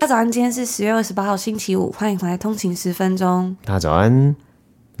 大家早安，今天是十月二十八号，星期五，欢迎回来通勤十分钟。大家早安。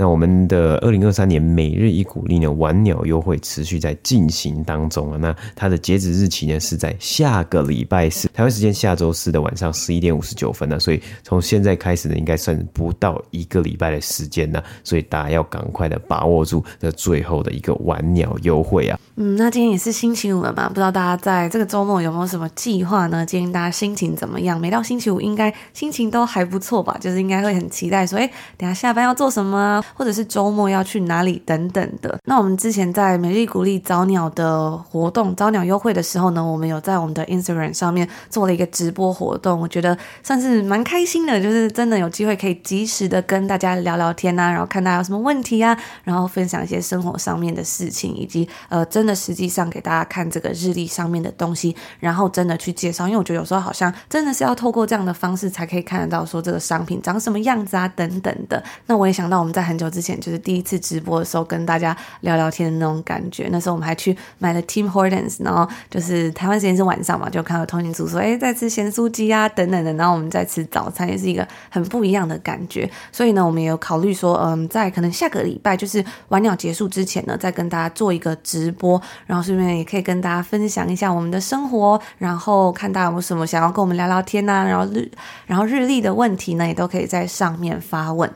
那我们的二零二三年每日一股利呢，晚鸟优惠持续在进行当中啊。那它的截止日期呢是在下个礼拜四，台湾时间下周四的晚上十一点五十九分呢。所以从现在开始呢，应该算不到一个礼拜的时间呢。所以大家要赶快的把握住这最后的一个晚鸟优惠啊。嗯，那今天也是星期五了嘛，不知道大家在这个周末有没有什么计划呢？今天大家心情怎么样？每到星期五应该心情都还不错吧？就是应该会很期待说，哎，等下下班要做什么？或者是周末要去哪里等等的。那我们之前在每日鼓励早鸟的活动、早鸟优惠的时候呢，我们有在我们的 Instagram 上面做了一个直播活动，我觉得算是蛮开心的，就是真的有机会可以及时的跟大家聊聊天、啊，然后看大家有什么问题啊，然后分享一些生活上面的事情，以及呃，真的实际上给大家看这个日历上面的东西，然后真的去介绍，因为我觉得有时候好像真的是要透过这样的方式才可以看得到说这个商品长什么样子啊，等等的。那我也想到我们在很久之前。就是第一次直播的时候，跟大家聊聊天的那种感觉。那时候我们还去买了 Tim Hortons，然后就是台湾时间是晚上嘛，就看到通讯组说：“哎，在吃咸酥鸡啊，等等的。”然后我们在吃早餐，也是一个很不一样的感觉。所以呢，我们也有考虑说，嗯，在可能下个礼拜就是晚鸟结束之前呢，再跟大家做一个直播，然后顺便也可以跟大家分享一下我们的生活，然后看大家有没有什么想要跟我们聊聊天呐、然后日然后日历的问题呢，也都可以在上面发问。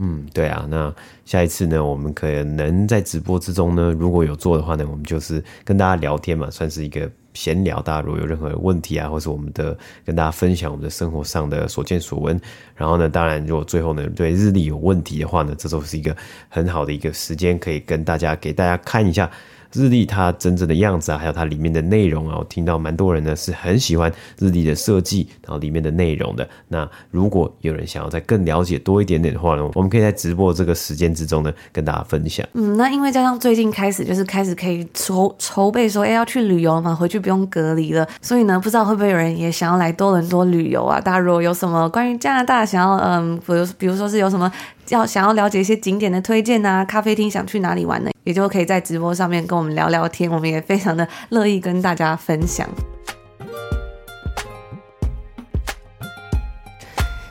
嗯，对啊，那下一次呢，我们可能在直播之中呢，如果有做的话呢，我们就是跟大家聊天嘛，算是一个闲聊。大家如果有任何问题啊，或是我们的跟大家分享我们的生活上的所见所闻，然后呢，当然如果最后呢对日历有问题的话呢，这都是一个很好的一个时间，可以跟大家给大家看一下。日历它真正的样子啊，还有它里面的内容啊，我听到蛮多人呢是很喜欢日历的设计，然后里面的内容的。那如果有人想要再更了解多一点点的话呢，我们可以在直播这个时间之中呢跟大家分享。嗯，那因为加上最近开始就是开始可以筹筹备说，哎，要去旅游嘛，回去不用隔离了，所以呢，不知道会不会有人也想要来多伦多旅游啊？大家如果有什么关于加拿大想要，嗯，比如比如说是有什么要想要了解一些景点的推荐啊，咖啡厅想去哪里玩呢？也就可以在直播上面跟我们聊聊天，我们也非常的乐意跟大家分享。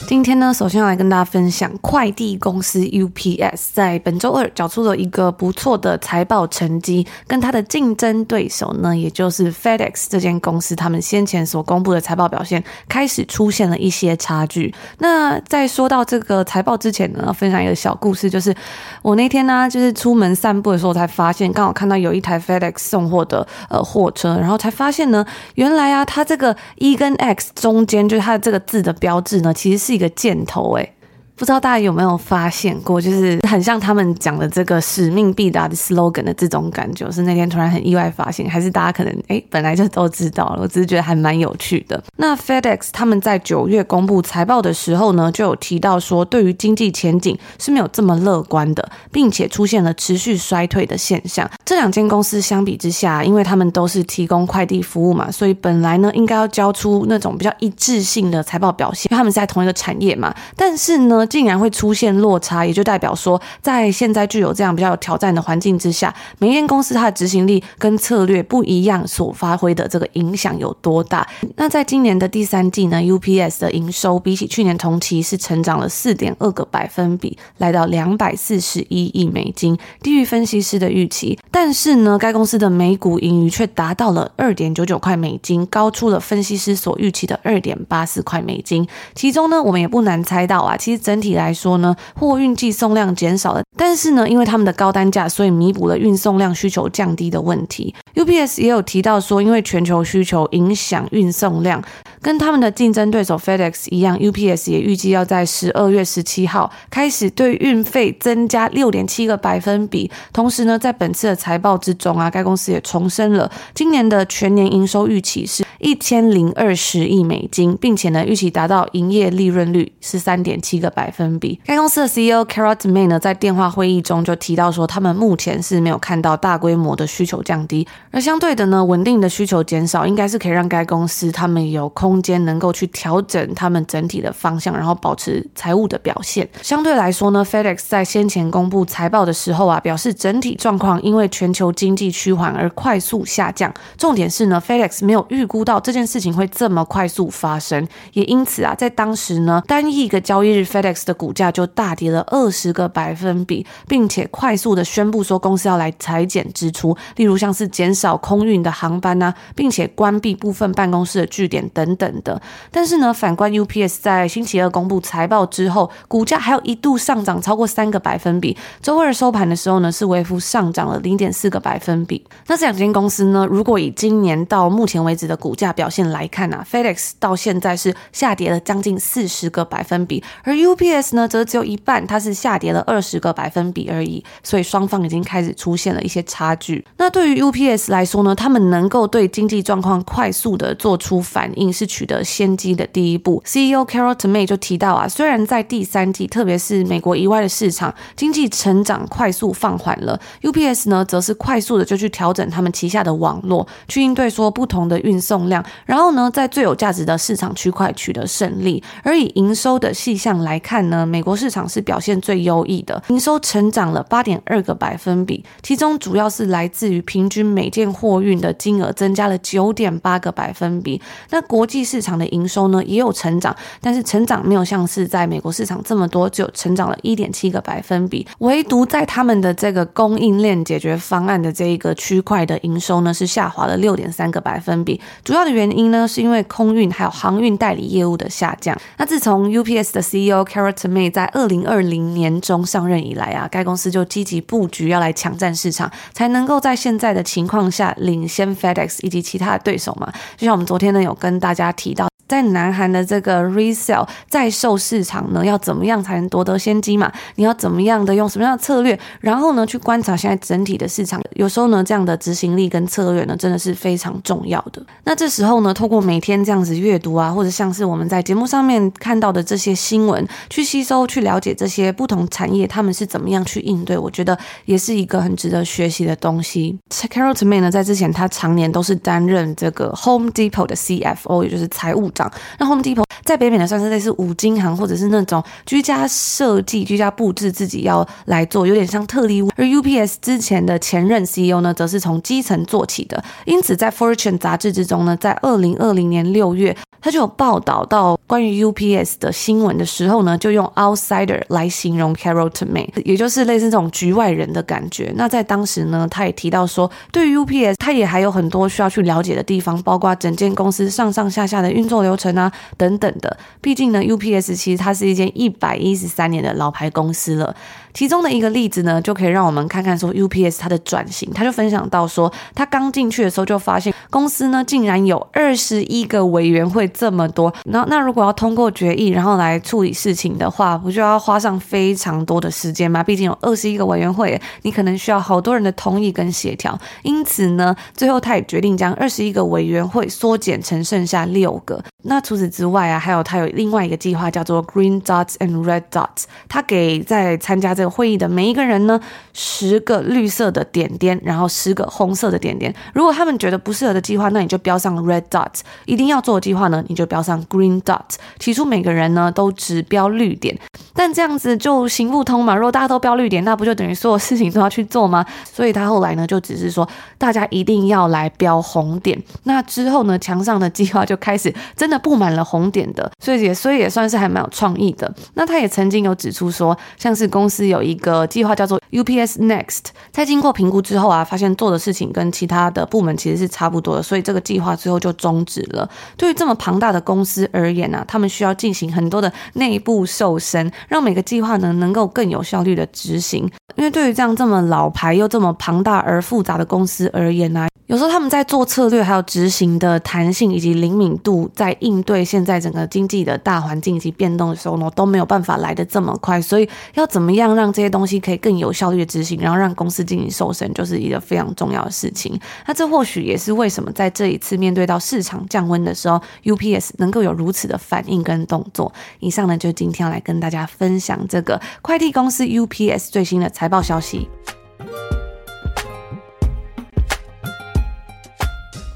今天呢，首先要来跟大家分享快递公司 UPS 在本周二缴出了一个不错的财报成绩，跟它的竞争对手呢，也就是 FedEx 这间公司，他们先前所公布的财报表现开始出现了一些差距。那在说到这个财报之前呢，分享一个小故事，就是我那天呢，就是出门散步的时候才发现，刚好看到有一台 FedEx 送货的呃货车，然后才发现呢，原来啊，它这个 E 跟 X 中间就是它的这个字的标志呢，其实是。一个箭头，哎。不知道大家有没有发现过，就是很像他们讲的这个使命必达的 slogan 的这种感觉。是那天突然很意外发现，还是大家可能哎本来就都知道了？我只是觉得还蛮有趣的。那 FedEx 他们在九月公布财报的时候呢，就有提到说，对于经济前景是没有这么乐观的，并且出现了持续衰退的现象。这两间公司相比之下，因为他们都是提供快递服务嘛，所以本来呢应该要交出那种比较一致性的财报表现，因为他们是在同一个产业嘛。但是呢，竟然会出现落差，也就代表说，在现在具有这样比较有挑战的环境之下，每间公司它的执行力跟策略不一样，所发挥的这个影响有多大？那在今年的第三季呢，UPS 的营收比起去年同期是成长了四点二个百分比，来到两百四十一亿美金，低于分析师的预期。但是呢，该公司的每股盈余却达到了二点九九块美金，高出了分析师所预期的二点八四块美金。其中呢，我们也不难猜到啊，其实整整体来说。说呢，货运寄送量减少了，但是呢，因为他们的高单价，所以弥补了运送量需求降低的问题。UPS 也有提到说，因为全球需求影响运送量，跟他们的竞争对手 FedEx 一样，UPS 也预计要在十二月十七号开始对运费增加六点七个百分比。同时呢，在本次的财报之中啊，该公司也重申了今年的全年营收预期是一千零二十亿美金，并且呢，预期达到营业利润率是三点七个百百分比。该公司的 CEO Carol Tomé 呢，在电话会议中就提到说，他们目前是没有看到大规模的需求降低，而相对的呢，稳定的需求减少，应该是可以让该公司他们有空间能够去调整他们整体的方向，然后保持财务的表现。相对来说呢，FedEx 在先前公布财报的时候啊，表示整体状况因为全球经济趋缓而快速下降。重点是呢，FedEx 没有预估到这件事情会这么快速发生，也因此啊，在当时呢，单一个交易日 FedEx 的股价就大跌了二十个百分比，并且快速的宣布说公司要来裁减支出，例如像是减少空运的航班啊，并且关闭部分办公室的据点等等的。但是呢，反观 UPS 在星期二公布财报之后，股价还有一度上涨超过三个百分比，周二收盘的时候呢，是微幅上涨了零点四个百分比。那这两间公司呢，如果以今年到目前为止的股价表现来看啊，FedEx 到现在是下跌了将近四十个百分比，而 UPS PS 呢则只有一半，它是下跌了二十个百分比而已。所以双方已经开始出现了一些差距。那对于 UPS 来说呢，他们能够对经济状况快速的做出反应，是取得先机的第一步。CEO Carol Tomé 就提到啊，虽然在第三季，特别是美国以外的市场经济成长快速放缓了，UPS 呢则是快速的就去调整他们旗下的网络。去应对说不同的运送量，然后呢，在最有价值的市场区块取得胜利。而以营收的细项来看看呢，美国市场是表现最优异的，营收成长了八点二个百分比，其中主要是来自于平均每件货运的金额增加了九点八个百分比。那国际市场的营收呢也有成长，但是成长没有像是在美国市场这么多，只有成长了一点七个百分比。唯独在他们的这个供应链解决方案的这一个区块的营收呢是下滑了。六点三个百分比，主要的原因呢，是因为空运还有航运代理业务的下降。那自从 UPS 的 CEO Carol Tomé 在二零二零年中上任以来啊，该公司就积极布局要来抢占市场，才能够在现在的情况下领先 FedEx 以及其他的对手嘛。就像我们昨天呢有跟大家提到。在南韩的这个 resale 在售市场呢，要怎么样才能夺得先机嘛？你要怎么样的用什么样的策略，然后呢去观察现在整体的市场。有时候呢，这样的执行力跟策略呢，真的是非常重要的。那这时候呢，透过每天这样子阅读啊，或者像是我们在节目上面看到的这些新闻，去吸收、去了解这些不同产业他们是怎么样去应对，我觉得也是一个很值得学习的东西。Carol Tomé 呢，在之前他常年都是担任这个 Home Depot 的 CFO，也就是财务。那 Home Depot 在北美呢，算是类似五金行，或者是那种居家设计、居家布置自己要来做，有点像特例屋。而 UPS 之前的前任 CEO 呢，则是从基层做起的。因此，在 Fortune 杂志之中呢，在二零二零年六月，他就有报道到关于 UPS 的新闻的时候呢，就用 outsider 来形容 Carol Tomé，也就是类似这种局外人的感觉。那在当时呢，他也提到说，对于 UPS，他也还有很多需要去了解的地方，包括整间公司上上下下的运作流程啊，等等的。毕竟呢，UPS 其实它是一间一百一十三年的老牌公司了。其中的一个例子呢，就可以让我们看看说 UPS 它的转型。他就分享到说，他刚进去的时候就发现公司呢竟然有二十一个委员会这么多。那那如果要通过决议，然后来处理事情的话，不就要花上非常多的时间吗？毕竟有二十一个委员会，你可能需要好多人的同意跟协调。因此呢，最后他也决定将二十一个委员会缩减成剩下六个。那除此之外啊，还有他有另外一个计划叫做 Green Dots and Red Dots，他给在参加这会议的每一个人呢，十个绿色的点点，然后十个红色的点点。如果他们觉得不适合的计划，那你就标上 red dot。一定要做的计划呢，你就标上 green dot。起初每个人呢都只标绿点，但这样子就行不通嘛。如果大家都标绿点，那不就等于所有事情都要去做吗？所以他后来呢就只是说，大家一定要来标红点。那之后呢，墙上的计划就开始真的布满了红点的，所以也所以也算是还蛮有创意的。那他也曾经有指出说，像是公司有。有一个计划叫做 UPS Next，在经过评估之后啊，发现做的事情跟其他的部门其实是差不多的，所以这个计划最后就终止了。对于这么庞大的公司而言呢、他们需要进行很多的内部瘦身，让每个计划呢能够更有效率的执行。因为对于这样这么老牌又这么庞大而复杂的公司而言呢、有时候他们在做策略还有执行的弹性以及灵敏度，在应对现在整个经济的大环境以及变动的时候呢，都没有办法来得这么快。所以要怎么样让这些东西可以更有效率的执行，然后让公司经营瘦身，就是一个非常重要的事情。那这或许也是为什么在这一次面对到市场降温的时候，UPS 能够有如此的反应跟动作。以上呢，就今天要来跟大家分享这个快递公司 UPS 最新的财报消息。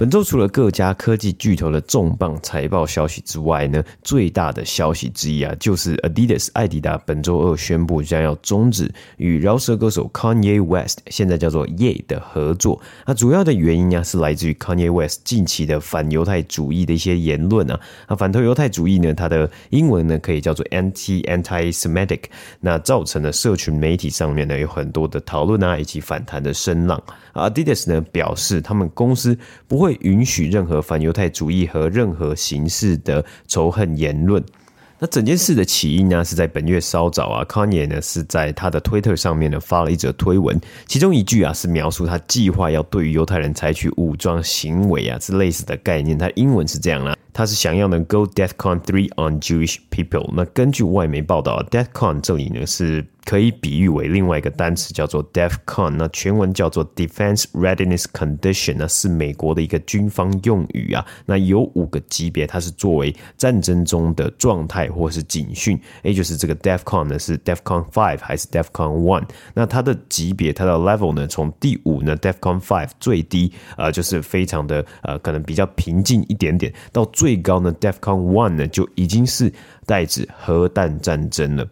本周除了各家科技巨头的重磅财报消息之外呢，最大的消息之一啊，就是 Adidas 艾迪达本周二宣布将要终止与饶舌歌手 Kanye West 现在叫做 Ye 的合作。那主要的原因啊，是来自于 Kanye West 近期的反犹太主义的一些言论啊。啊，反犹太主义呢，它的英文呢可以叫做 anti anti-Semitic，那造成了社群媒体上面呢有很多的讨论啊，以及反弹的声浪。Adidas 呢表示，他们公司不会。允许任何反犹太主义和任何形式的仇恨言论。那整件事的起因呢，是在本月稍早啊，Kanye 呢是在他的 Twitter 上面呢发了一则推文，其中一句啊是描述他计划要对于犹太人采取武装行为啊，是类似的概念。他英文是这样啦，他是想要能 Go deathcon three on Jewish people。那根据外媒报道，deathcon 这里呢是。可以比喻为另外一个单词，叫做 deathcon 那全文叫做 Defense Readiness Condition，那是美国的一个军方用语啊。那有五个级别，它是作为战争中的状态或是警讯，也就是这个 deathcon 呢是 deathcon Five 还是 deathcon one？那它的级别，它的 level 呢，从第五呢，deathcon Five 最低啊、呃，就是非常的呃，可能比较平静一点点，到最高呢 DEFCON One 呢就已经是代指核弹战争了。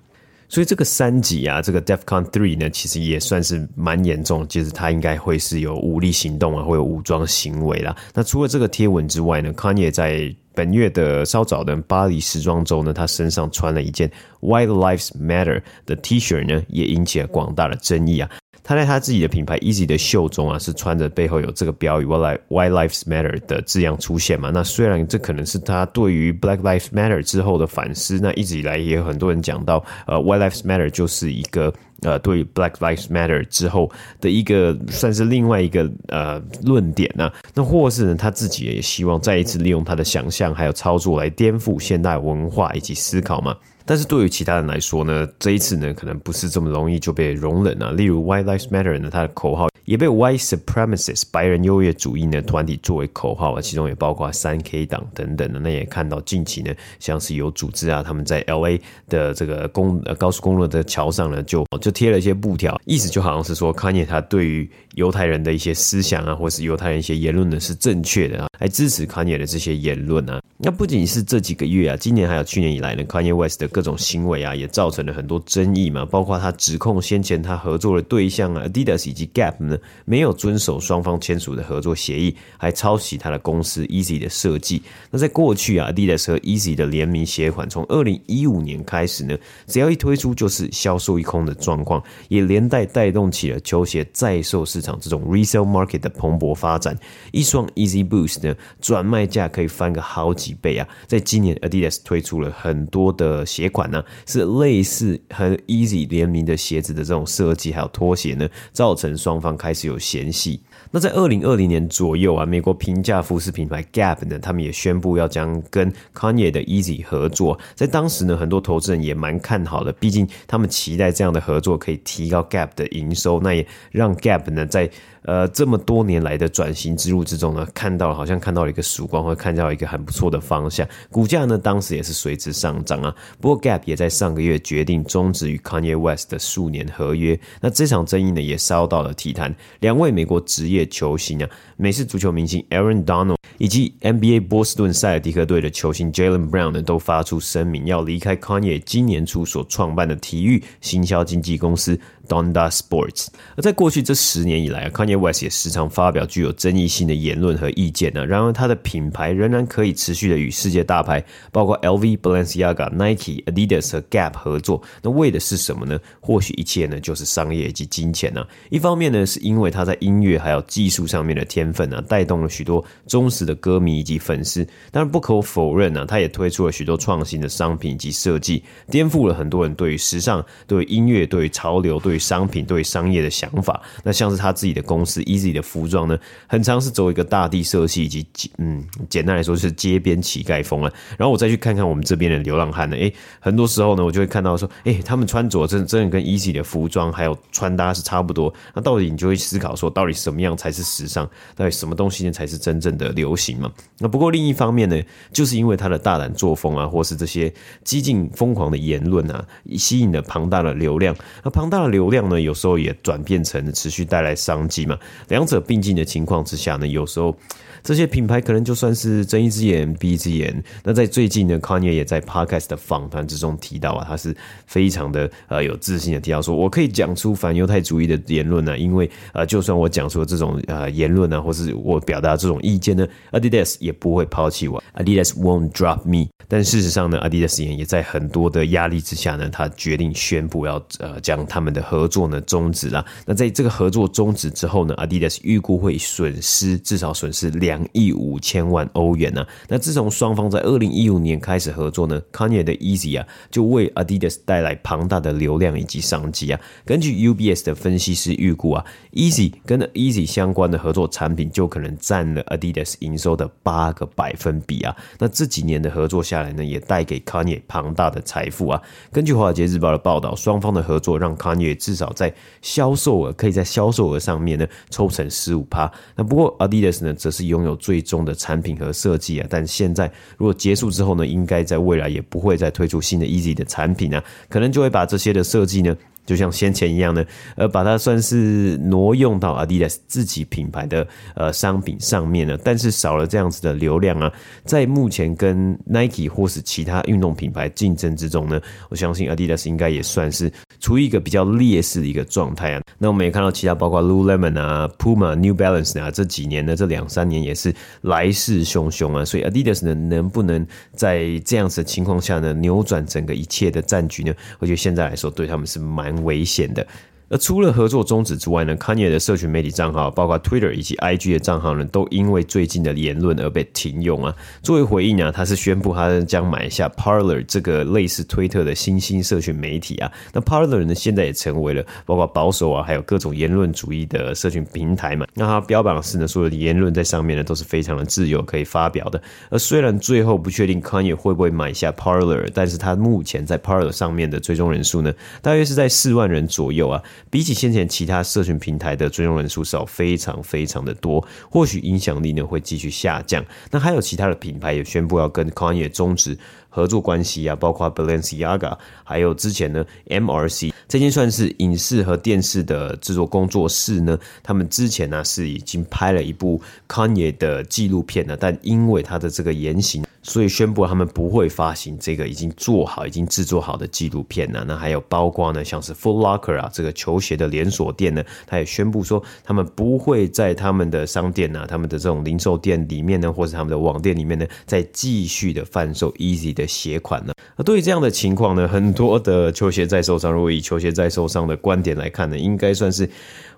所以这个三级啊，这个 DEFCON Three 呢，其实也算是蛮严重，就是它应该会是有武力行动啊，会有武装行为啦。那除了这个贴文之外呢，Kanye 在本月的稍早的巴黎时装周呢，他身上穿了一件 White Lives Matter 的 T 恤呢，也引起了广大的争议啊。他在他自己的品牌 Easy 的袖中啊，是穿着背后有这个标语 White Lives Matter 的字样出现嘛？那虽然这可能是他对于 Black Lives Matter 之后的反思，那一直以来也有很多人讲到，呃，Why Lives Matter 就是一个呃，对于 Black Lives Matter 之后的一个算是另外一个呃论点呢、啊。那或是呢，他自己也希望再一次利用他的想象还有操作来颠覆现代文化以及思考嘛？但是对于其他人来说呢，这一次呢，可能不是这么容易就被容忍啊。例如，White Lives Matter 呢，它的口号也被 White Supremacist 白人优越主义呢团体作为口号啊，其中也包括三 K 党等等的。那也看到近期呢，像是有组织啊，他们在 LA 的这个公呃高速公路的桥上呢，就就贴了一些布条，意思就好像是说，Kanye 他对于犹太人的一些思想啊，或是犹太人一些言论呢是正确的啊，来支持 Kanye 的这些言论啊。那不仅是这几个月啊，今年还有去年以来呢，Kanye West 的各种行为啊，也造成了很多争议嘛。包括他指控先前他合作的对象啊，Adidas 以及 Gap 呢，没有遵守双方签署的合作协议，还抄袭他的公司 Easy 的设计。那在过去啊，Adidas 和 Easy 的联名鞋款，从二零一五年开始呢，只要一推出就是销售一空的状况，也连带带动起了球鞋在售市场这种 resale market 的蓬勃发展。一双 Easy Boost 呢，转卖价可以翻个好几倍啊！在今年，Adidas 推出了很多的鞋款呢、是类似和 Easy 联名的鞋子的这种设计，还有拖鞋呢，造成双方开始有嫌隙。那在二零二零年左右啊，美国平价服饰品牌 Gap 呢，他们也宣布要将跟 Kanye 的 Easy 合作。在当时呢，很多投资人也蛮看好的，毕竟他们期待这样的合作可以提高 Gap 的营收，那也让 Gap 呢在。呃，这么多年来的转型之路之中呢，看到好像看到了一个曙光，或看到一个很不错的方向，股价呢当时也是随之上涨啊。不过 Gap 也在上个月决定终止与 Kanye West 的数年合约，那这场争议呢也烧到了体坛，两位美国职业球星啊，美式足球明星 Aaron Donald 以及 NBA 波士顿塞尔迪克队的球星 Jalen Brown 呢，都发出声明要离开 Kanye 今年初所创办的体育行销经纪公司。Donda Sports。而在过去这十年以来啊，Kanye West 也时常发表具有争议性的言论和意见呢。然而，他的品牌仍然可以持续的与世界大牌，包括 LV、Balenciaga、Nike、Adidas 和 Gap 合作。那为的是什么呢？或许一切呢，就是商业以及金钱呢。一方面呢，是因为他在音乐还有技术上面的天分呢，带动了许多忠实的歌迷以及粉丝。当然，不可否认呢，他也推出了许多创新的商品以及设计，颠覆了很多人对于时尚、对于音乐、对于潮流、对商品、对商业的想法。那像是他自己的公司 Easy 的服装呢，很常是走一个大地色系以及嗯，简单来说是街边乞丐风啊。然后我再去看看我们这边的流浪汉呢，诶，很多时候呢，我就会看到说，诶，他们穿着真真的跟 Easy 的服装还有穿搭是差不多。那到底你就会思考说，到底什么样才是时尚？到底什么东西呢才是真正的流行嘛？那不过另一方面呢，就是因为他的大胆作风啊，或是这些激进疯狂的言论啊，吸引了庞大的流量。那庞大的流量呢，有时候也转变成持续带来商机嘛。两者并进的情况之下呢，有时候。这些品牌可能就算是睁一只眼闭一只眼。那在最近呢，Kanye 也在 Podcast 的访谈之中提到啊，他是非常的呃有自信的提到说，我可以讲出反犹太主义的言论呢，因为呃，就算我讲出这种呃言论呢，或是我表达这种意见呢，Adidas 也不会抛弃我，Adidas won't drop me。但事实上呢，Adidas 也在很多的压力之下呢，他决定宣布要呃将他们的合合作呢终止了。那在这个合作终止之后呢，Adidas 预估会损失至少损失两。亿五千万欧元呢、啊？那自从双方在二零一五年开始合作呢，Kanye 的 Easy 啊，就为 Adidas 带来庞大的流量以及商机啊。根据 UBS 的分析师预估啊，Easy 跟 Easy 相关的合作产品就可能占了 Adidas 营收的八个百分比啊。那这几年的合作下来呢，也带给 Kanye 庞大的财富啊。根据华尔街日报的报道，双方的合作让 Kanye 至少在销售额可以在销售额上面呢抽成十五趴。那不过 Adidas 呢，则是拥有最终的产品和设计啊，但现在如果结束之后呢，应该在未来也不会再推出新的 Easy 的产品啊，可能就会把这些的设计呢。就像先前一样呢，呃，把它算是挪用到 Adidas 自己品牌的呃商品上面了，但是少了这样子的流量啊，在目前跟 Nike 或是其他运动品牌竞争之中呢，我相信 Adidas 应该也算是处于一个比较劣势的一个状态啊。那我们也看到其他包括 Lululemon 啊、Puma、New Balance 啊，这几年呢，这两三年也是来势汹汹啊，所以 Adidas 呢，能不能在这样子的情况下呢，扭转整个一切的战局呢？我觉得现在来说，对他们是蛮。危险的。而除了合作终止之外呢，Kanye 的社群媒体账号，包括 Twitter 以及 IG 的账号呢，都因为最近的言论而被停用啊。作为回应啊，他是宣布他将买下 Parler 这个类似推特的新兴社群媒体啊。那 Parler 呢，现在也成为了包括保守啊，还有各种言论主义的社群平台嘛。那他标榜是呢，所有的言论在上面呢都是非常的自由，可以发表的。而虽然最后不确定 Kanye 会不会买下 Parler，但是他目前在 Parler 上面的追踪人数呢，大约是在四万人左右啊。比起先前其他社群平台的追踪人数少非常非常的多，或许影响力呢会继续下降。那还有其他的品牌也宣布要跟 Kanye 终止合作关系啊，包括 Balenciaga，还有之前呢 MRC 这间算是影视和电视的制作工作室呢，他们之前呢是已经拍了一部 Kanye 的纪录片了，但因为他的这个言行。所以宣布他们不会发行这个已经做好、已经制作好的纪录片呢。那还有包括呢，像是 Foot Locker 啊，这个球鞋的连锁店呢，他也宣布说他们不会在他们的商店啊、他们的这种零售店里面呢，或者他们的网店里面呢，再继续的贩售 Easy 的鞋款呢。那对于这样的情况呢，很多的球鞋在售商，如果以球鞋在售商的观点来看呢，应该算是。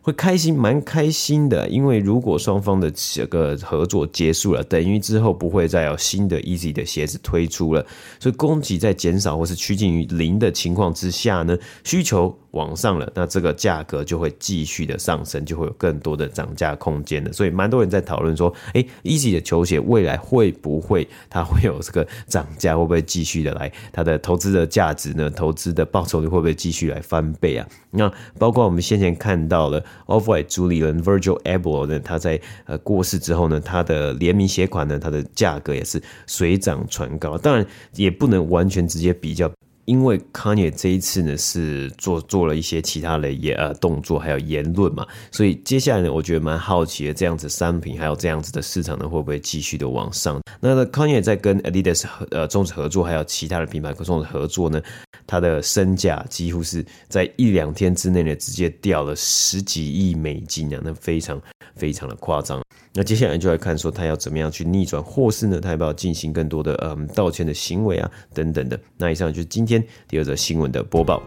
会开心，蛮开心的，因为如果双方的这个合作结束了，等于之后不会再有新的 Easy 的鞋子推出了，所以供给在减少或是趋近于零的情况之下呢，需求。往上了，那这个价格就会继续的上升，就会有更多的涨价空间了。所以蛮多人在讨论说，诶，Easy 的球鞋未来会不会它会有这个涨价？会不会继续的来它的投资的价值呢？投资的报酬率会不会继续来翻倍啊？那包括我们先前看到了 Off-White 主理人 Virgil Abloh 呢，他在呃过世之后呢，他的联名鞋款呢，它的价格也是水涨船高。当然也不能完全直接比较。因为 Kanye 这一次呢是做做了一些其他的也呃动作，还有言论嘛，所以接下来呢，我觉得蛮好奇的，这样子商品还有这样子的市场呢，会不会继续的往上？那 Kanye 在跟 Adidas 呃终止合作，还有其他的品牌终止合作呢，他的身价几乎是在一两天之内呢，直接掉了十几亿美金啊，那非常非常的夸张。那接下来就来看说他要怎么样去逆转，或是呢他要不要进行更多的嗯道歉的行为啊等等的。那以上就是今天第二则新闻的播报。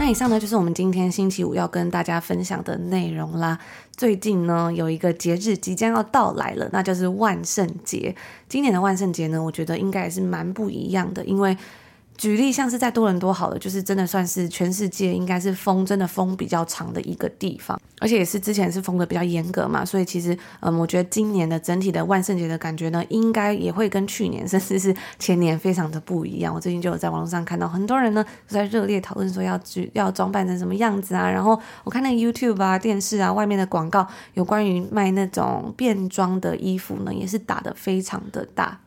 那以上呢就是我们今天星期五要跟大家分享的内容啦。最近呢有一个节日即将要到来了，那就是万圣节。今年的万圣节呢，我觉得应该也是蛮不一样的，因为。举例像是在多伦多好了，就是真的算是全世界应该是封真的封比较长的一个地方，而且也是之前是封的比较严格嘛，所以其实嗯，我觉得今年的整体的万圣节的感觉呢，应该也会跟去年甚至是前年非常的不一样。我最近就有在网络上看到很多人呢都在热烈讨论说要举要装扮成什么样子啊，然后我看那个 YouTube 啊、电视啊、外面的广告有关于卖那种变装的衣服呢，也是打得非常的大。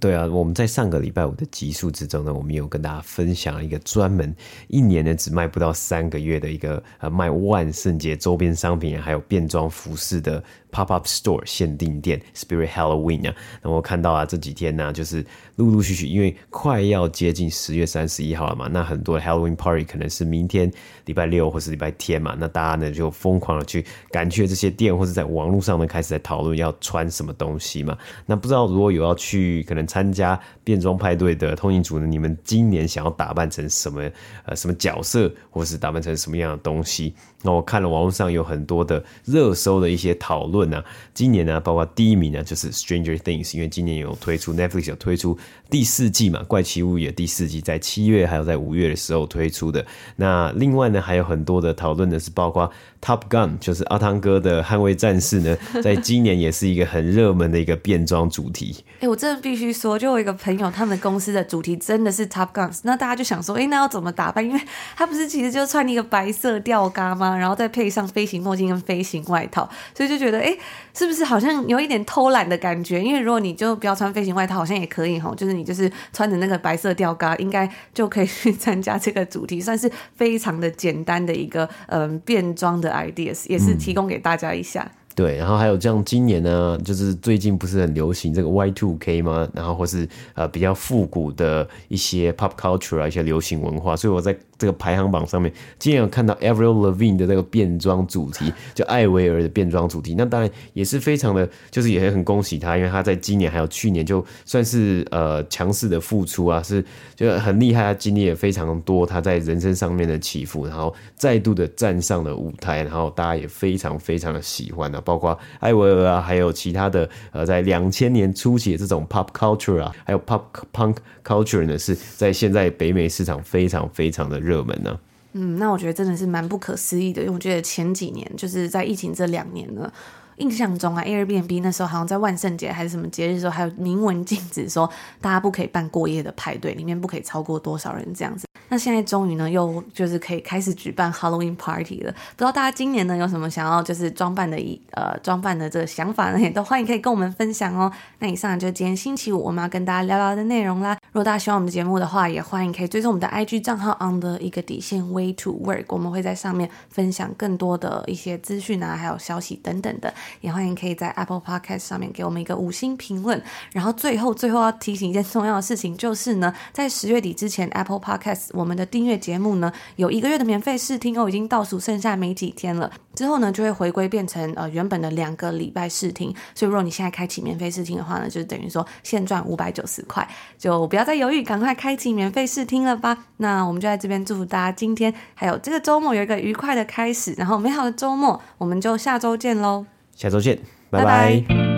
对啊，我们在上个礼拜五的集数之中呢，我们有跟大家分享一个专门一年呢只卖不到三个月的一个呃卖万圣节周边商品还有变装服饰的 Pop Up Store 限定店 Spirit Halloween 啊。那我看到啊这几天呢、就是陆陆续续，因为快要接近十月三十一号了嘛，那很多 Halloween Party 可能是明天礼拜六或是礼拜天嘛，那大家呢就疯狂的去赶去这些店，或者在网络上呢开始在讨论要穿什么东西嘛。那不知道如果有要去可能参加变装派对的通勤组呢，你们今年想要打扮成什么呃什么角色，或是打扮成什么样的东西？那我看了网络上有很多的热搜的一些讨论啊，今年呢，包括第一名呢就是 Stranger Things，因为今年有推出 Netflix 有推出第四季嘛，怪奇物语的第四季在七月还有在五月的时候推出的。那另外呢还有很多的讨论的是包括 Top Gun，就是阿汤哥的捍卫战士呢，在今年也是一个很热门的一个变装主题。哎、欸，我真的必须说，就我一个朋友，他们公司的主题真的是 Top Gun，那大家就想说，哎、欸，那要怎么打扮？因为他不是其实就穿一个白色吊嘎吗？然后再配上飞行墨镜跟飞行外套，所以就觉得，哎、欸，是不是好像有一点偷懒的感觉？因为如果你就不要穿飞行外套，好像也可以哈，就是你就是穿着那个白色吊嘎，应该就可以去参加这个主题，算是非常的简单的一个嗯变装的 ideas，也是提供给大家一下。嗯对，然后还有像今年呢，就是最近不是很流行这个 Y two K 吗？然后或是呃比较复古的一些 pop culture 啊，一些流行文化，所以我在这个排行榜上面，今天有看到 Avril Lavigne 的这个变装主题，就艾薇儿的变装主题，那当然也是非常的，就是也很恭喜他，因为他在今年还有去年就算是呃强势的复出啊，是就很厉害，他经历了非常多他在人生上面的起伏，然后再度的站上了舞台，然后大家也非常非常的喜欢啊。包括艾薇儿啊，还有其他的呃，在两千年初期的这种 pop culture 啊，还有 pop punk culture 呢，是在现在北美市场非常非常的热门呢、嗯，那我觉得真的是蛮不可思议的，因为我觉得前几年就是在疫情这两年呢。印象中啊，Airbnb 那时候好像在万圣节还是什么节日的时候，还有明文禁止说大家不可以办过夜的派对，里面不可以超过多少人这样子。那现在终于呢，又就是可以开始举办 Halloween Party 了。不知道大家今年呢有什么想要就是装扮的一呃装扮的这个想法呢？也都欢迎可以跟我们分享哦。那以上就是今天星期五我们要跟大家聊聊的内容啦。如果大家喜欢我们的节目的话，也欢迎可以追踪我们的 IG 账号 on 的一个底线 Way to Work，我们会在上面分享更多的一些资讯啊，还有消息等等的。也欢迎可以在 Apple Podcast 上面给我们一个五星评论。然后最后最后要提醒一件重要的事情，就是呢，在十月底之前，Apple Podcast 我们的订阅节目呢有一个月的免费试听哦，已经倒数剩下没几天了。之后呢就会回归变成呃原本的两个礼拜试听。所以如果你现在开启免费试听的话呢，就是等于说现赚五百九十块，就不要再犹豫，赶快开启免费试听了吧。那我们就在这边祝福大家今天还有这个周末有一个愉快的开始，然后美好的周末，我们就下周见喽。下周见，拜拜。